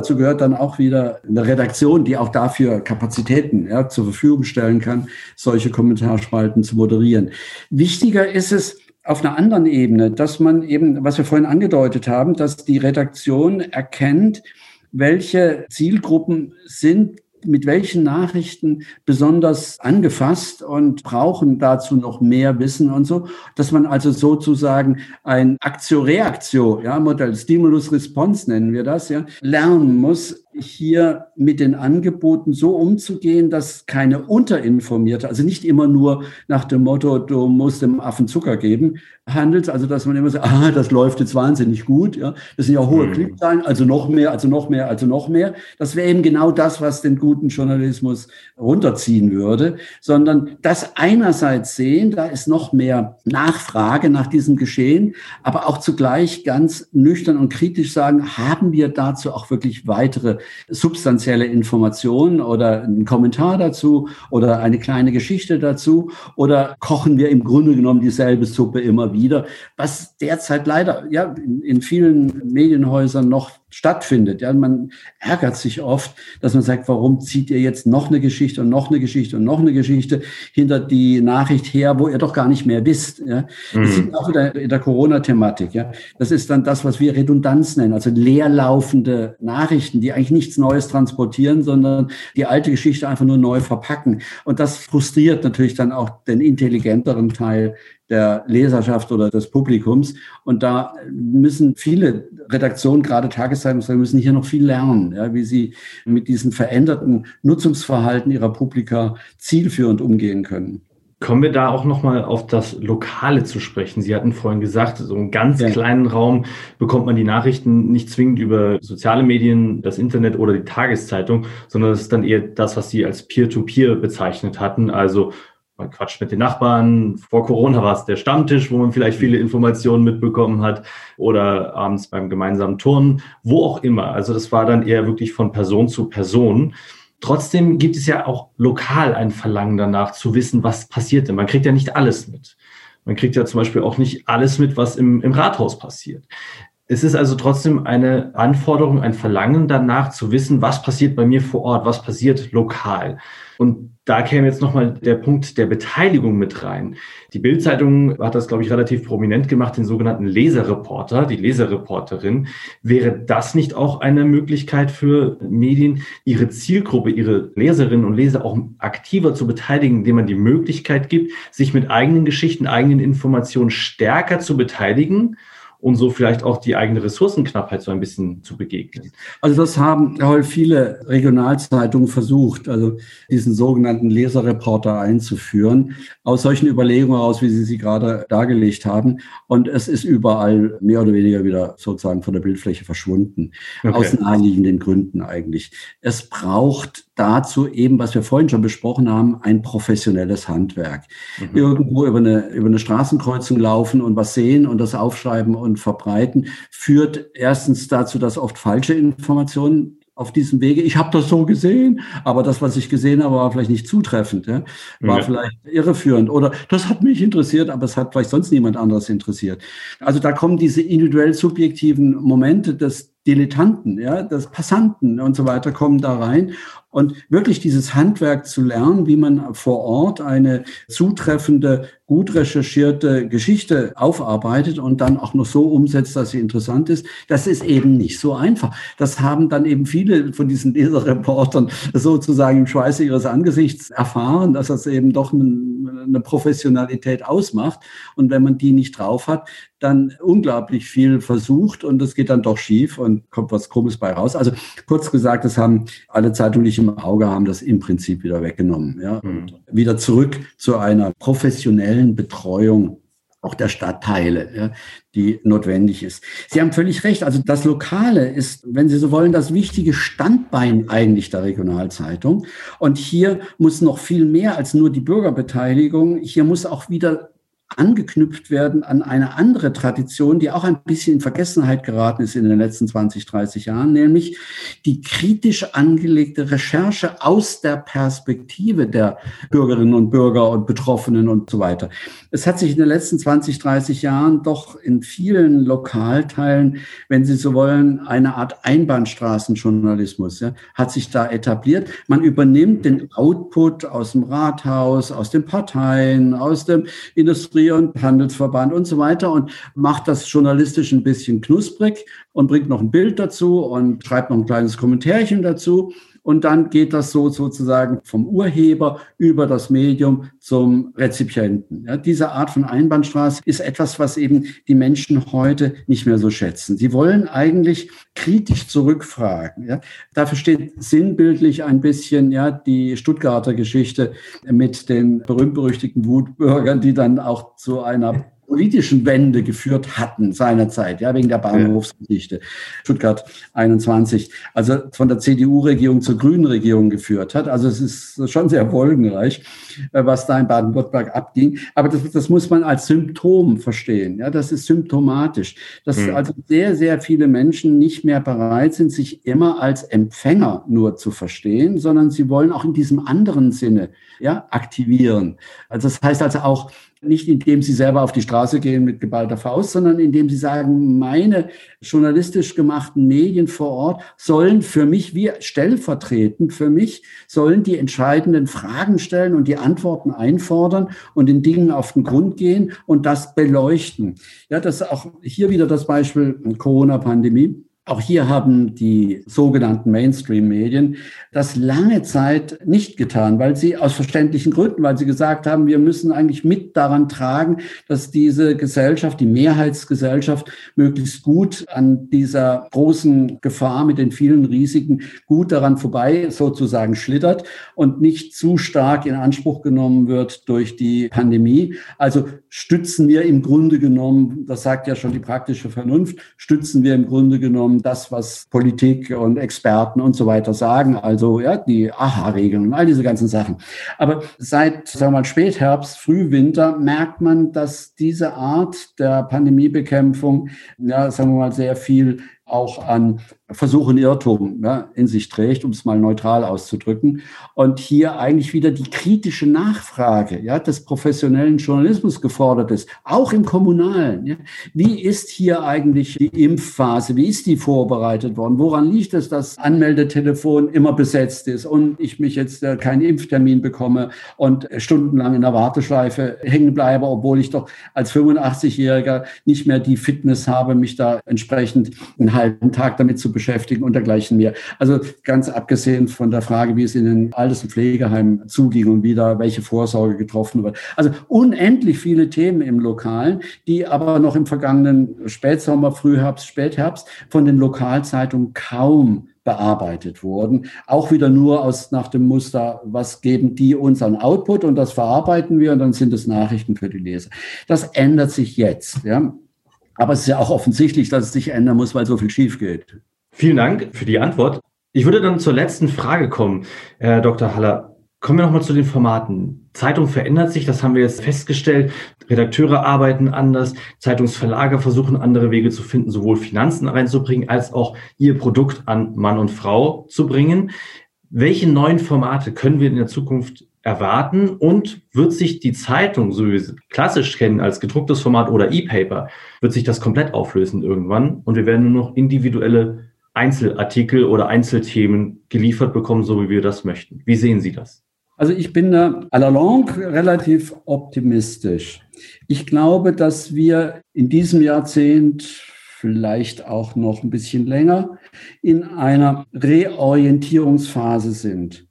dazu gehört dann auch wieder eine Redaktion, die auch dafür Kapazitäten ja, zur Verfügung stellen kann, solche Kommentarspalten zu moderieren. Wichtiger ist es, auf einer anderen Ebene, dass man eben, was wir vorhin angedeutet haben, dass die Redaktion erkennt, welche Zielgruppen sind mit welchen Nachrichten besonders angefasst und brauchen dazu noch mehr Wissen und so, dass man also sozusagen ein Aktio-Reaktio, ja, Modell Stimulus-Response nennen wir das, ja, lernen muss, hier mit den Angeboten so umzugehen, dass keine unterinformierte, also nicht immer nur nach dem Motto, du musst dem Affen Zucker geben, handelt, also dass man immer sagt, ah, das läuft jetzt wahnsinnig gut, ja, das sind ja hohe mhm. Klickzahlen, also noch mehr, also noch mehr, also noch mehr. Das wäre eben genau das, was den guten Journalismus runterziehen würde, sondern das einerseits sehen, da ist noch mehr Nachfrage nach diesem Geschehen, aber auch zugleich ganz nüchtern und kritisch sagen, haben wir dazu auch wirklich weitere substanzielle Informationen oder einen Kommentar dazu oder eine kleine Geschichte dazu oder kochen wir im Grunde genommen dieselbe Suppe immer wieder, was derzeit leider ja in, in vielen Medienhäusern noch stattfindet. Ja, man ärgert sich oft, dass man sagt, warum zieht ihr jetzt noch eine Geschichte und noch eine Geschichte und noch eine Geschichte hinter die Nachricht her, wo ihr doch gar nicht mehr wisst. Ja, mhm. das ist auch wieder in der Corona-Thematik. Ja, das ist dann das, was wir Redundanz nennen, also leerlaufende Nachrichten, die eigentlich nichts Neues transportieren, sondern die alte Geschichte einfach nur neu verpacken. Und das frustriert natürlich dann auch den intelligenteren Teil der Leserschaft oder des Publikums. Und da müssen viele Redaktionen, gerade Tageszeitungen, müssen hier noch viel lernen, ja, wie sie mit diesem veränderten Nutzungsverhalten ihrer Publika zielführend umgehen können. Kommen wir da auch nochmal auf das Lokale zu sprechen. Sie hatten vorhin gesagt, so einen ganz ja. kleinen Raum bekommt man die Nachrichten nicht zwingend über soziale Medien, das Internet oder die Tageszeitung, sondern es ist dann eher das, was Sie als Peer-to-Peer -Peer bezeichnet hatten. Also man quatscht mit den Nachbarn. Vor Corona war es der Stammtisch, wo man vielleicht viele Informationen mitbekommen hat oder abends beim gemeinsamen Turnen, wo auch immer. Also das war dann eher wirklich von Person zu Person. Trotzdem gibt es ja auch lokal ein Verlangen danach zu wissen, was passiert denn. Man kriegt ja nicht alles mit. Man kriegt ja zum Beispiel auch nicht alles mit, was im, im Rathaus passiert. Es ist also trotzdem eine Anforderung, ein Verlangen danach zu wissen, was passiert bei mir vor Ort, was passiert lokal. Und da käme jetzt nochmal der Punkt der Beteiligung mit rein. Die Bildzeitung hat das, glaube ich, relativ prominent gemacht, den sogenannten Leserreporter, die Leserreporterin. Wäre das nicht auch eine Möglichkeit für Medien, ihre Zielgruppe, ihre Leserinnen und Leser auch aktiver zu beteiligen, indem man die Möglichkeit gibt, sich mit eigenen Geschichten, eigenen Informationen stärker zu beteiligen? Und so vielleicht auch die eigene Ressourcenknappheit so ein bisschen zu begegnen. Also das haben viele Regionalzeitungen versucht, also diesen sogenannten Leserreporter einzuführen, aus solchen Überlegungen heraus, wie Sie sie gerade dargelegt haben. Und es ist überall mehr oder weniger wieder sozusagen von der Bildfläche verschwunden, okay. aus naheliegenden Gründen eigentlich. Es braucht dazu eben, was wir vorhin schon besprochen haben, ein professionelles Handwerk. Mhm. Irgendwo über eine, über eine Straßenkreuzung laufen und was sehen und das aufschreiben und verbreiten, führt erstens dazu, dass oft falsche Informationen auf diesem Wege. Ich habe das so gesehen, aber das, was ich gesehen habe, war vielleicht nicht zutreffend, ja? war ja. vielleicht irreführend oder das hat mich interessiert, aber es hat vielleicht sonst niemand anderes interessiert. Also da kommen diese individuell subjektiven Momente des Dilettanten, ja, des Passanten und so weiter kommen da rein und wirklich dieses Handwerk zu lernen, wie man vor Ort eine zutreffende, gut recherchierte Geschichte aufarbeitet und dann auch noch so umsetzt, dass sie interessant ist, das ist eben nicht so einfach. Das haben dann eben viele von diesen Leserreportern sozusagen im Schweiße ihres Angesichts erfahren, dass das eben doch eine Professionalität ausmacht. Und wenn man die nicht drauf hat, dann unglaublich viel versucht und es geht dann doch schief und kommt was Krummes bei raus. Also kurz gesagt, das haben alle Zeitungen, die ich im Auge haben, das im Prinzip wieder weggenommen. Ja? Mhm. wieder zurück zu einer professionellen Betreuung auch der Stadtteile, ja, die notwendig ist. Sie haben völlig recht. Also das Lokale ist, wenn Sie so wollen, das wichtige Standbein eigentlich der Regionalzeitung. Und hier muss noch viel mehr als nur die Bürgerbeteiligung. Hier muss auch wieder angeknüpft werden an eine andere Tradition, die auch ein bisschen in Vergessenheit geraten ist in den letzten 20, 30 Jahren, nämlich die kritisch angelegte Recherche aus der Perspektive der Bürgerinnen und Bürger und Betroffenen und so weiter. Es hat sich in den letzten 20, 30 Jahren doch in vielen Lokalteilen, wenn Sie so wollen, eine Art Einbahnstraßenjournalismus, ja, hat sich da etabliert. Man übernimmt den Output aus dem Rathaus, aus den Parteien, aus dem Industrie Industrie- und Handelsverband und so weiter und macht das journalistisch ein bisschen knusprig und bringt noch ein Bild dazu und schreibt noch ein kleines Kommentärchen dazu. Und dann geht das so sozusagen vom Urheber über das Medium zum Rezipienten. Ja, diese Art von Einbahnstraße ist etwas, was eben die Menschen heute nicht mehr so schätzen. Sie wollen eigentlich kritisch zurückfragen. Ja. Dafür steht sinnbildlich ein bisschen ja die Stuttgarter Geschichte mit den berühmt-berüchtigten Wutbürgern, die dann auch zu einer politischen Wende geführt hatten seinerzeit, ja, wegen der Bahnhofsgeschichte. Stuttgart 21, also von der CDU-Regierung zur grünen Regierung geführt hat. Also es ist schon sehr folgenreich, äh, was da in Baden-Württemberg abging. Aber das, das, muss man als Symptom verstehen. Ja, das ist symptomatisch, dass mhm. also sehr, sehr viele Menschen nicht mehr bereit sind, sich immer als Empfänger nur zu verstehen, sondern sie wollen auch in diesem anderen Sinne, ja, aktivieren. Also das heißt also auch, nicht indem sie selber auf die Straße gehen mit geballter Faust, sondern indem sie sagen, meine journalistisch gemachten Medien vor Ort sollen für mich, wie stellvertretend für mich, sollen die entscheidenden Fragen stellen und die Antworten einfordern und den Dingen auf den Grund gehen und das beleuchten. Ja, das ist auch hier wieder das Beispiel Corona-Pandemie. Auch hier haben die sogenannten Mainstream-Medien das lange Zeit nicht getan, weil sie aus verständlichen Gründen, weil sie gesagt haben, wir müssen eigentlich mit daran tragen, dass diese Gesellschaft, die Mehrheitsgesellschaft, möglichst gut an dieser großen Gefahr mit den vielen Risiken gut daran vorbei sozusagen schlittert und nicht zu stark in Anspruch genommen wird durch die Pandemie. Also stützen wir im Grunde genommen, das sagt ja schon die praktische Vernunft, stützen wir im Grunde genommen das, was Politik und Experten und so weiter sagen, also ja, die AHA-Regeln und all diese ganzen Sachen. Aber seit, sagen wir mal, Spätherbst, Frühwinter merkt man, dass diese Art der Pandemiebekämpfung, ja, sagen wir mal, sehr viel auch an Versuch und Irrtum ja, in sich trägt, um es mal neutral auszudrücken. Und hier eigentlich wieder die kritische Nachfrage ja, des professionellen Journalismus gefordert ist, auch im Kommunalen. Ja. Wie ist hier eigentlich die Impfphase? Wie ist die vorbereitet worden? Woran liegt es, dass Anmeldetelefon immer besetzt ist und ich mich jetzt äh, keinen Impftermin bekomme und stundenlang in der Warteschleife hängen bleibe, obwohl ich doch als 85-Jähriger nicht mehr die Fitness habe, mich da entsprechend einen halben Tag damit zu beschäftigen und dergleichen mehr. Also ganz abgesehen von der Frage, wie es in den Alters- und Pflegeheimen zuging und wieder welche Vorsorge getroffen wird. Also unendlich viele Themen im Lokalen, die aber noch im vergangenen Spätsommer, Frühherbst, Spätherbst von den Lokalzeitungen kaum bearbeitet wurden. Auch wieder nur aus nach dem Muster, was geben die uns an Output und das verarbeiten wir und dann sind es Nachrichten für die Leser. Das ändert sich jetzt. Ja. Aber es ist ja auch offensichtlich, dass es sich ändern muss, weil so viel schief geht. Vielen Dank für die Antwort. Ich würde dann zur letzten Frage kommen, Herr Dr. Haller. Kommen wir nochmal zu den Formaten. Zeitung verändert sich, das haben wir jetzt festgestellt. Redakteure arbeiten anders, Zeitungsverlage versuchen andere Wege zu finden, sowohl Finanzen reinzubringen, als auch ihr Produkt an Mann und Frau zu bringen. Welche neuen Formate können wir in der Zukunft erwarten und wird sich die Zeitung, so wie wir sie klassisch kennen, als gedrucktes Format oder E-Paper, wird sich das komplett auflösen irgendwann und wir werden nur noch individuelle Einzelartikel oder Einzelthemen geliefert bekommen, so wie wir das möchten. Wie sehen Sie das? Also ich bin da à la longue relativ optimistisch. Ich glaube, dass wir in diesem Jahrzehnt, vielleicht auch noch ein bisschen länger, in einer Reorientierungsphase sind.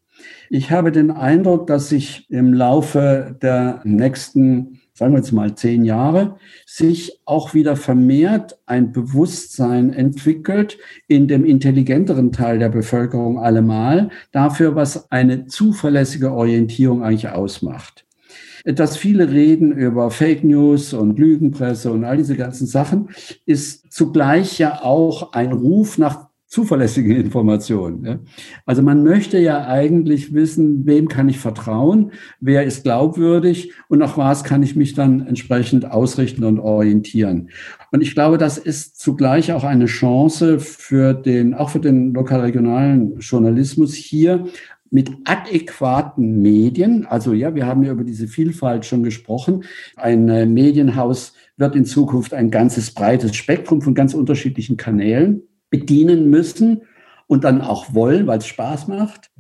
Ich habe den Eindruck, dass sich im Laufe der nächsten sagen wir jetzt mal zehn Jahre, sich auch wieder vermehrt ein Bewusstsein entwickelt in dem intelligenteren Teil der Bevölkerung allemal dafür, was eine zuverlässige Orientierung eigentlich ausmacht. dass viele reden über Fake News und Lügenpresse und all diese ganzen Sachen, ist zugleich ja auch ein Ruf nach zuverlässige Informationen. Ja. Also man möchte ja eigentlich wissen, wem kann ich vertrauen, wer ist glaubwürdig und nach was kann ich mich dann entsprechend ausrichten und orientieren. Und ich glaube, das ist zugleich auch eine Chance für den, auch für den lokalregionalen Journalismus hier mit adäquaten Medien. Also ja, wir haben ja über diese Vielfalt schon gesprochen. Ein äh, Medienhaus wird in Zukunft ein ganzes breites Spektrum von ganz unterschiedlichen Kanälen bedienen müssen und dann auch wollen, weil es Spaß macht.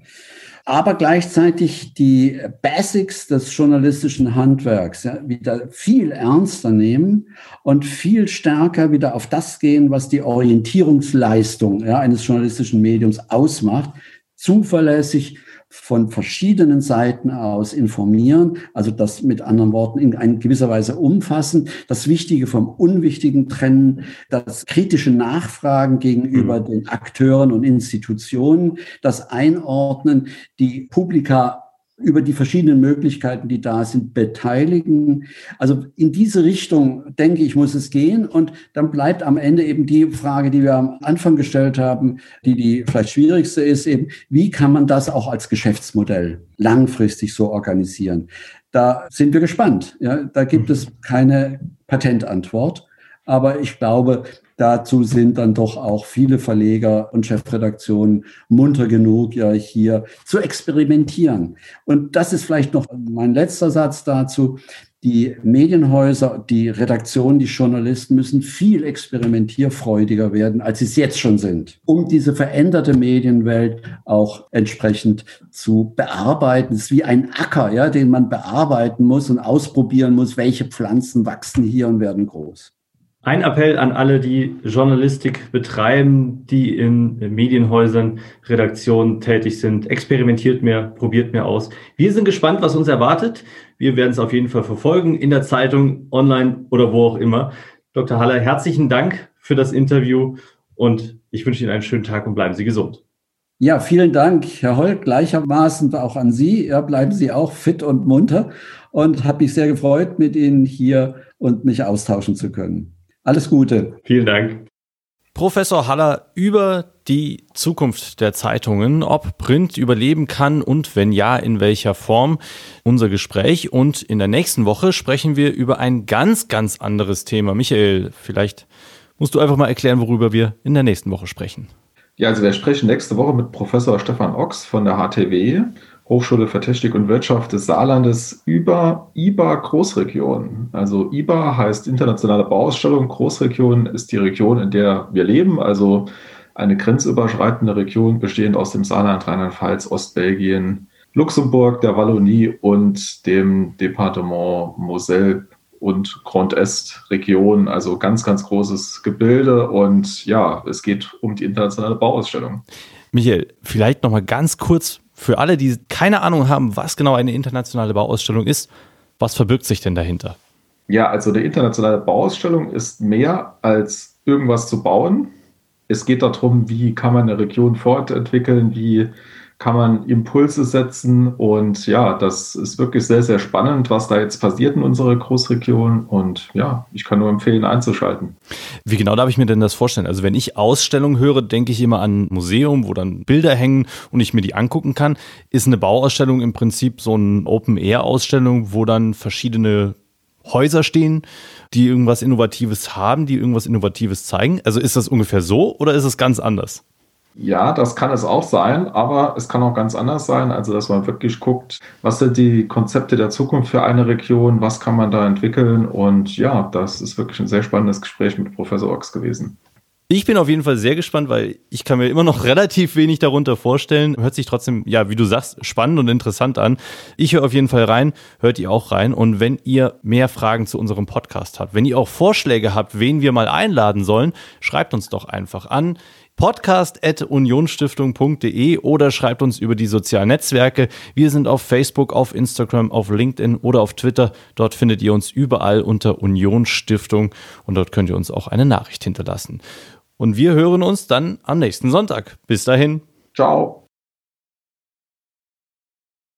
Aber gleichzeitig die Basics des journalistischen Handwerks ja, wieder viel ernster nehmen und viel stärker wieder auf das gehen, was die Orientierungsleistung ja, eines journalistischen Mediums ausmacht. Zuverlässig, von verschiedenen Seiten aus informieren, also das mit anderen Worten in einer gewisser Weise umfassen, das Wichtige vom Unwichtigen trennen, das kritische Nachfragen gegenüber mhm. den Akteuren und Institutionen, das Einordnen, die Publika über die verschiedenen Möglichkeiten, die da sind, beteiligen. Also in diese Richtung, denke ich, muss es gehen. Und dann bleibt am Ende eben die Frage, die wir am Anfang gestellt haben, die die vielleicht schwierigste ist, eben, wie kann man das auch als Geschäftsmodell langfristig so organisieren? Da sind wir gespannt. Ja, da gibt es keine Patentantwort. Aber ich glaube, Dazu sind dann doch auch viele Verleger und Chefredaktionen munter genug, ja hier zu experimentieren. Und das ist vielleicht noch mein letzter Satz dazu. Die Medienhäuser, die Redaktionen, die Journalisten müssen viel experimentierfreudiger werden, als sie es jetzt schon sind, um diese veränderte Medienwelt auch entsprechend zu bearbeiten. Es ist wie ein Acker, ja, den man bearbeiten muss und ausprobieren muss, welche Pflanzen wachsen hier und werden groß. Ein Appell an alle, die Journalistik betreiben, die in Medienhäusern, Redaktionen tätig sind. Experimentiert mehr, probiert mehr aus. Wir sind gespannt, was uns erwartet. Wir werden es auf jeden Fall verfolgen, in der Zeitung, online oder wo auch immer. Dr. Haller, herzlichen Dank für das Interview und ich wünsche Ihnen einen schönen Tag und bleiben Sie gesund. Ja, vielen Dank, Herr Holt, gleichermaßen auch an Sie. Ja, bleiben Sie auch fit und munter und habe mich sehr gefreut, mit Ihnen hier und mich austauschen zu können. Alles Gute. Vielen Dank. Professor Haller über die Zukunft der Zeitungen, ob Print überleben kann und wenn ja, in welcher Form. Unser Gespräch und in der nächsten Woche sprechen wir über ein ganz, ganz anderes Thema. Michael, vielleicht musst du einfach mal erklären, worüber wir in der nächsten Woche sprechen. Ja, also wir sprechen nächste Woche mit Professor Stefan Ochs von der HTW Hochschule für Technik und Wirtschaft des Saarlandes über IBA Großregion. Also IBA heißt Internationale Bauausstellung. Großregion ist die Region, in der wir leben, also eine grenzüberschreitende Region bestehend aus dem Saarland, Rheinland-Pfalz, Ostbelgien, Luxemburg, der Wallonie und dem Departement Moselle und Grand Est Region. Also ganz, ganz großes Gebilde und ja, es geht um die internationale Bauausstellung. Michael, vielleicht noch mal ganz kurz für alle, die keine Ahnung haben, was genau eine internationale Bauausstellung ist, was verbirgt sich denn dahinter? Ja, also eine internationale Bauausstellung ist mehr als irgendwas zu bauen. Es geht darum, wie kann man eine Region fortentwickeln, wie kann man Impulse setzen. Und ja, das ist wirklich sehr, sehr spannend, was da jetzt passiert in unserer Großregion. Und ja, ich kann nur empfehlen, einzuschalten. Wie genau darf ich mir denn das vorstellen? Also wenn ich Ausstellung höre, denke ich immer an ein Museum, wo dann Bilder hängen und ich mir die angucken kann. Ist eine Bauausstellung im Prinzip so eine Open-Air-Ausstellung, wo dann verschiedene Häuser stehen, die irgendwas Innovatives haben, die irgendwas Innovatives zeigen? Also ist das ungefähr so oder ist es ganz anders? Ja, das kann es auch sein, aber es kann auch ganz anders sein. Also, dass man wirklich guckt, was sind die Konzepte der Zukunft für eine Region, was kann man da entwickeln. Und ja, das ist wirklich ein sehr spannendes Gespräch mit Professor Ochs gewesen. Ich bin auf jeden Fall sehr gespannt, weil ich kann mir immer noch (laughs) relativ wenig darunter vorstellen. Hört sich trotzdem, ja, wie du sagst, spannend und interessant an. Ich höre auf jeden Fall rein, hört ihr auch rein. Und wenn ihr mehr Fragen zu unserem Podcast habt, wenn ihr auch Vorschläge habt, wen wir mal einladen sollen, schreibt uns doch einfach an podcast.unionstiftung.de oder schreibt uns über die sozialen Netzwerke. Wir sind auf Facebook, auf Instagram, auf LinkedIn oder auf Twitter. Dort findet ihr uns überall unter Unionsstiftung und dort könnt ihr uns auch eine Nachricht hinterlassen. Und wir hören uns dann am nächsten Sonntag. Bis dahin. Ciao.